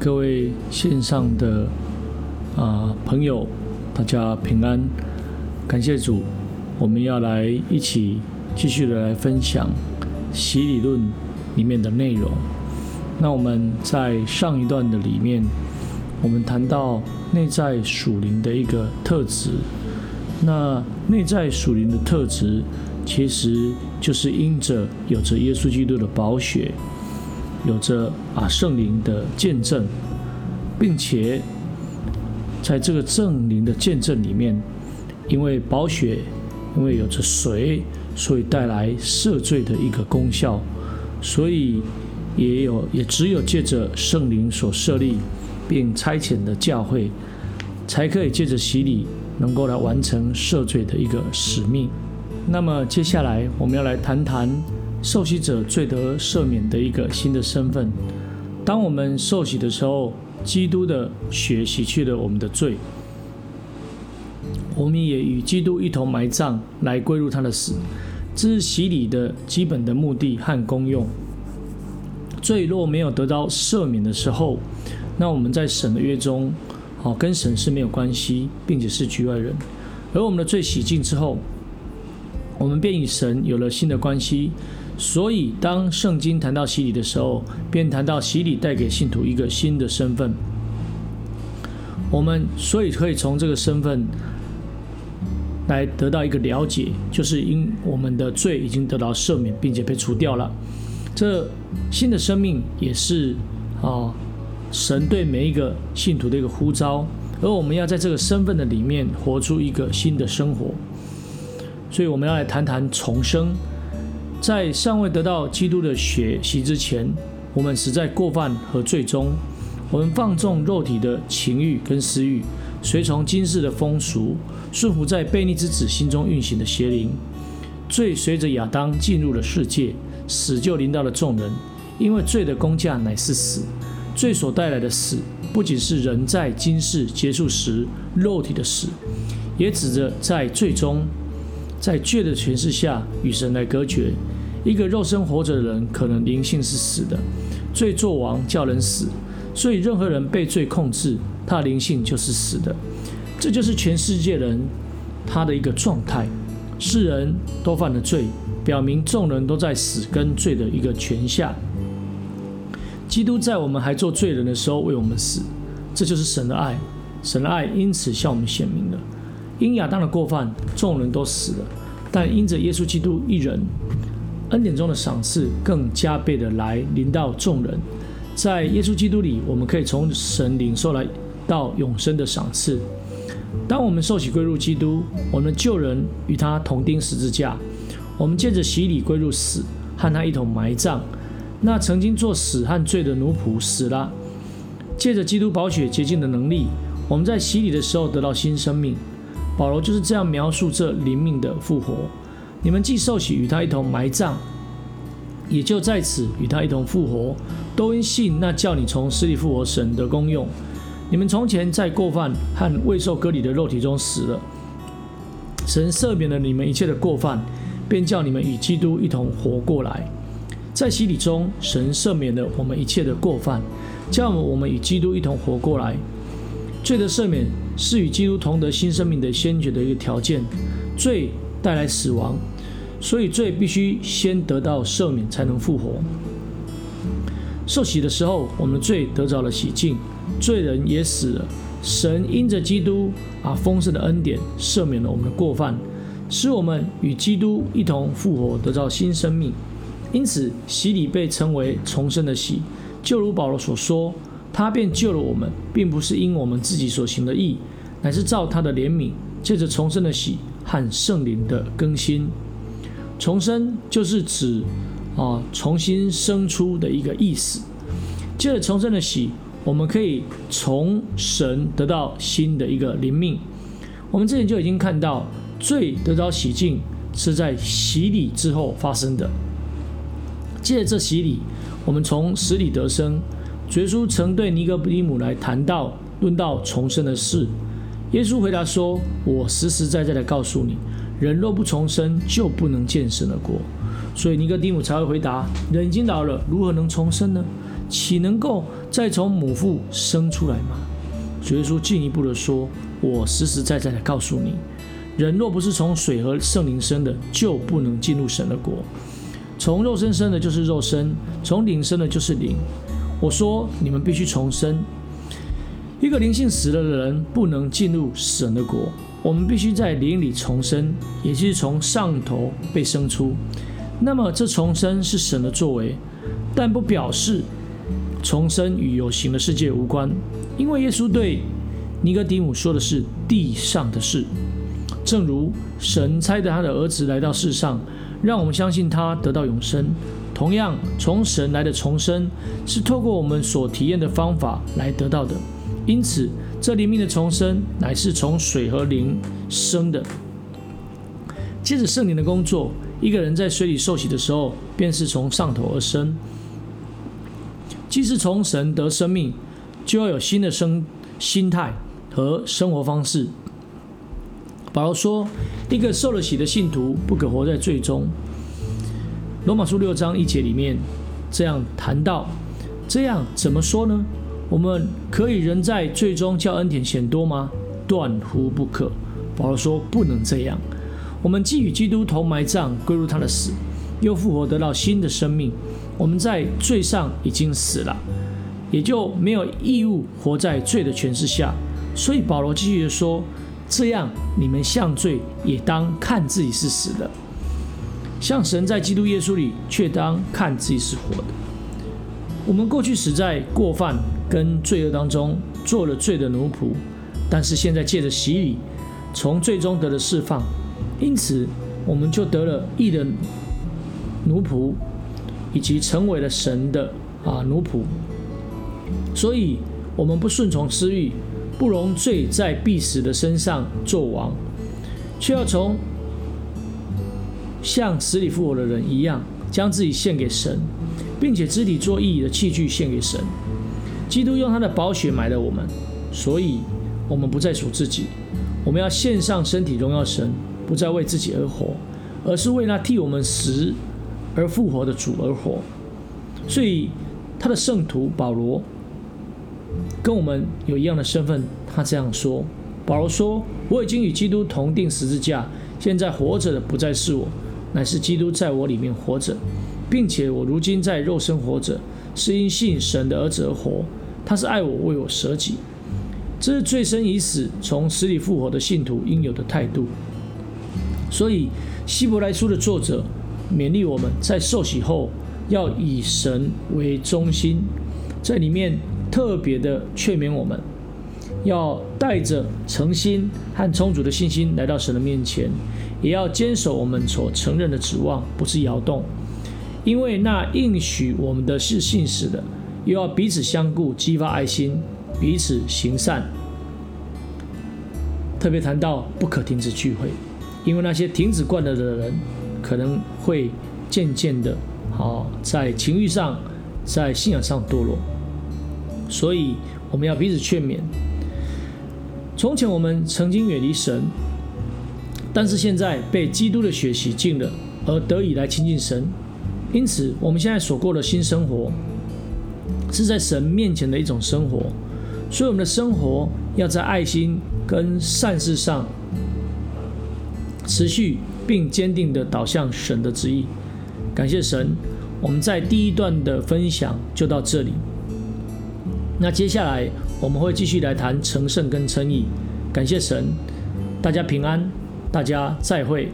各位线上的啊朋友，大家平安，感谢主，我们要来一起继续的来分享洗礼论里面的内容。那我们在上一段的里面，我们谈到内在属灵的一个特质。那内在属灵的特质，其实就是因着有着耶稣基督的宝血。有着啊圣灵的见证，并且在这个圣灵的见证里面，因为宝血，因为有着水，所以带来赦罪的一个功效，所以也有也只有借着圣灵所设立并差遣的教会，才可以借着洗礼，能够来完成赦罪的一个使命。那么接下来我们要来谈谈。受洗者罪得赦免的一个新的身份。当我们受洗的时候，基督的血洗去了我们的罪，我们也与基督一同埋葬，来归入他的死。这是洗礼的基本的目的和功用。罪若没有得到赦免的时候，那我们在神的约中，好跟神是没有关系，并且是局外人。而我们的罪洗净之后，我们便与神有了新的关系。所以，当圣经谈到洗礼的时候，便谈到洗礼带给信徒一个新的身份。我们所以可以从这个身份来得到一个了解，就是因我们的罪已经得到赦免，并且被除掉了。这新的生命也是啊，神对每一个信徒的一个呼召，而我们要在这个身份的里面活出一个新的生活。所以，我们要来谈谈重生。在尚未得到基督的血洗之前，我们死在过犯和罪中。我们放纵肉体的情欲跟私欲，随从今世的风俗，顺服在悖逆之子心中运行的邪灵。罪随着亚当进入了世界，死就临到了众人。因为罪的工价乃是死，罪所带来的死，不仅是人在今世结束时肉体的死，也指着在最终。在罪的诠释下与神来隔绝，一个肉身活着的人，可能灵性是死的。罪作王叫人死，所以任何人被罪控制，他的灵性就是死的。这就是全世界人他的一个状态。世人都犯了罪，表明众人都在死跟罪的一个权下。基督在我们还做罪人的时候为我们死，这就是神的爱。神的爱因此向我们显明了。因亚当的过犯，众人都死了；但因着耶稣基督一人，恩典中的赏赐更加倍的来临到众人。在耶稣基督里，我们可以从神领受来到永生的赏赐。当我们受洗归入基督，我们的旧人与他同钉十字架，我们借着洗礼归入死，和他一同埋葬。那曾经做死和罪的奴仆死了，借着基督宝血洁净的能力，我们在洗礼的时候得到新生命。保罗就是这样描述这灵命的复活。你们既受洗与他一同埋葬，也就在此与他一同复活，都因信那叫你从死里复活神的功用。你们从前在过犯和未受割礼的肉体中死了，神赦免了你们一切的过犯，便叫你们与基督一同活过来。在洗礼中，神赦免了我们一切的过犯，叫我们与基督一同活过来。罪的赦免是与基督同得新生命的先决的一个条件。罪带来死亡，所以罪必须先得到赦免，才能复活。受洗的时候，我们的罪得着了洗净，罪人也死了。神因着基督啊丰盛的恩典，赦免了我们的过犯，使我们与基督一同复活，得到新生命。因此，洗礼被称为重生的洗，就如保罗所说。他便救了我们，并不是因我们自己所行的义，乃是照他的怜悯，借着重生的喜和圣灵的更新。重生就是指啊重新生出的一个意思。借着重生的喜，我们可以从神得到新的一个灵命。我们之前就已经看到，罪得到洗净是在洗礼之后发生的。借着这洗礼，我们从死里得生。耶稣曾对尼哥底母来谈到论到重生的事，耶稣回答说：“我实实在在的告诉你，人若不重生，就不能见神的国。”所以尼哥底母才会回答：“人已经老了，如何能重生呢？”岂能够再从母腹生出来吗？主耶稣进一步的说：“我实实在在的告诉你，人若不是从水和圣灵生的，就不能进入神的国。从肉身生的，就是肉身；从灵生的，就是灵。我说，你们必须重生。一个灵性死了的人，不能进入神的国。我们必须在灵里重生，也就是从上头被生出。那么，这重生是神的作为，但不表示重生与有形的世界无关。因为耶稣对尼哥底母说的是地上的事，正如神差的他的儿子来到世上，让我们相信他得到永生。同样，从神来的重生是透过我们所体验的方法来得到的。因此，这灵命的重生乃是从水和灵生的。接着圣灵的工作，一个人在水里受洗的时候，便是从上头而生。既是从神得生命。就要有新的生心态和生活方式。保罗说：“一个受了洗的信徒不可活在罪中。”罗马书六章一节里面这样谈到。这样怎么说呢？我们可以人在最终叫恩典显多吗？断乎不可。保罗说：“不能这样。我们既与基督同埋葬，归入他的死，又复活，得到新的生命。我们在罪上已经死了。”也就没有义务活在罪的权势下，所以保罗继续说：“这样你们向罪也当看自己是死的，像神在基督耶稣里却当看自己是活的。我们过去死在过犯跟罪恶当中，做了罪的奴仆，但是现在借着洗礼，从最终得了释放，因此我们就得了义的奴仆，以及成为了神的啊奴仆。”所以，我们不顺从私欲，不容罪在必死的身上作王，却要从像死里复活的人一样，将自己献给神，并且肢体做义的器具献给神。基督用他的宝血买了我们，所以我们不再属自己，我们要献上身体荣耀神，不再为自己而活，而是为那替我们死而复活的主而活。所以，他的圣徒保罗。跟我们有一样的身份，他这样说。保罗说：“我已经与基督同定十字架，现在活着的不再是我，乃是基督在我里面活着，并且我如今在肉身活着，是因信神的儿子而活。他是爱我，为我舍己。这是罪身已死，从死里复活的信徒应有的态度。所以，希伯来书的作者勉励我们在受洗后，要以神为中心，在里面。”特别的劝勉我们，要带着诚心和充足的信心来到神的面前，也要坚守我们所承认的指望，不是摇动。因为那应许我们的是信使的，又要彼此相顾，激发爱心，彼此行善。特别谈到不可停止聚会，因为那些停止惯了的人，可能会渐渐的，好在情欲上，在信仰上堕落。所以我们要彼此劝勉。从前我们曾经远离神，但是现在被基督的血洗净了，而得以来亲近神。因此，我们现在所过的新生活，是在神面前的一种生活。所以，我们的生活要在爱心跟善事上持续并坚定的导向神的旨意。感谢神，我们在第一段的分享就到这里。那接下来我们会继续来谈成圣跟称义，感谢神，大家平安，大家再会。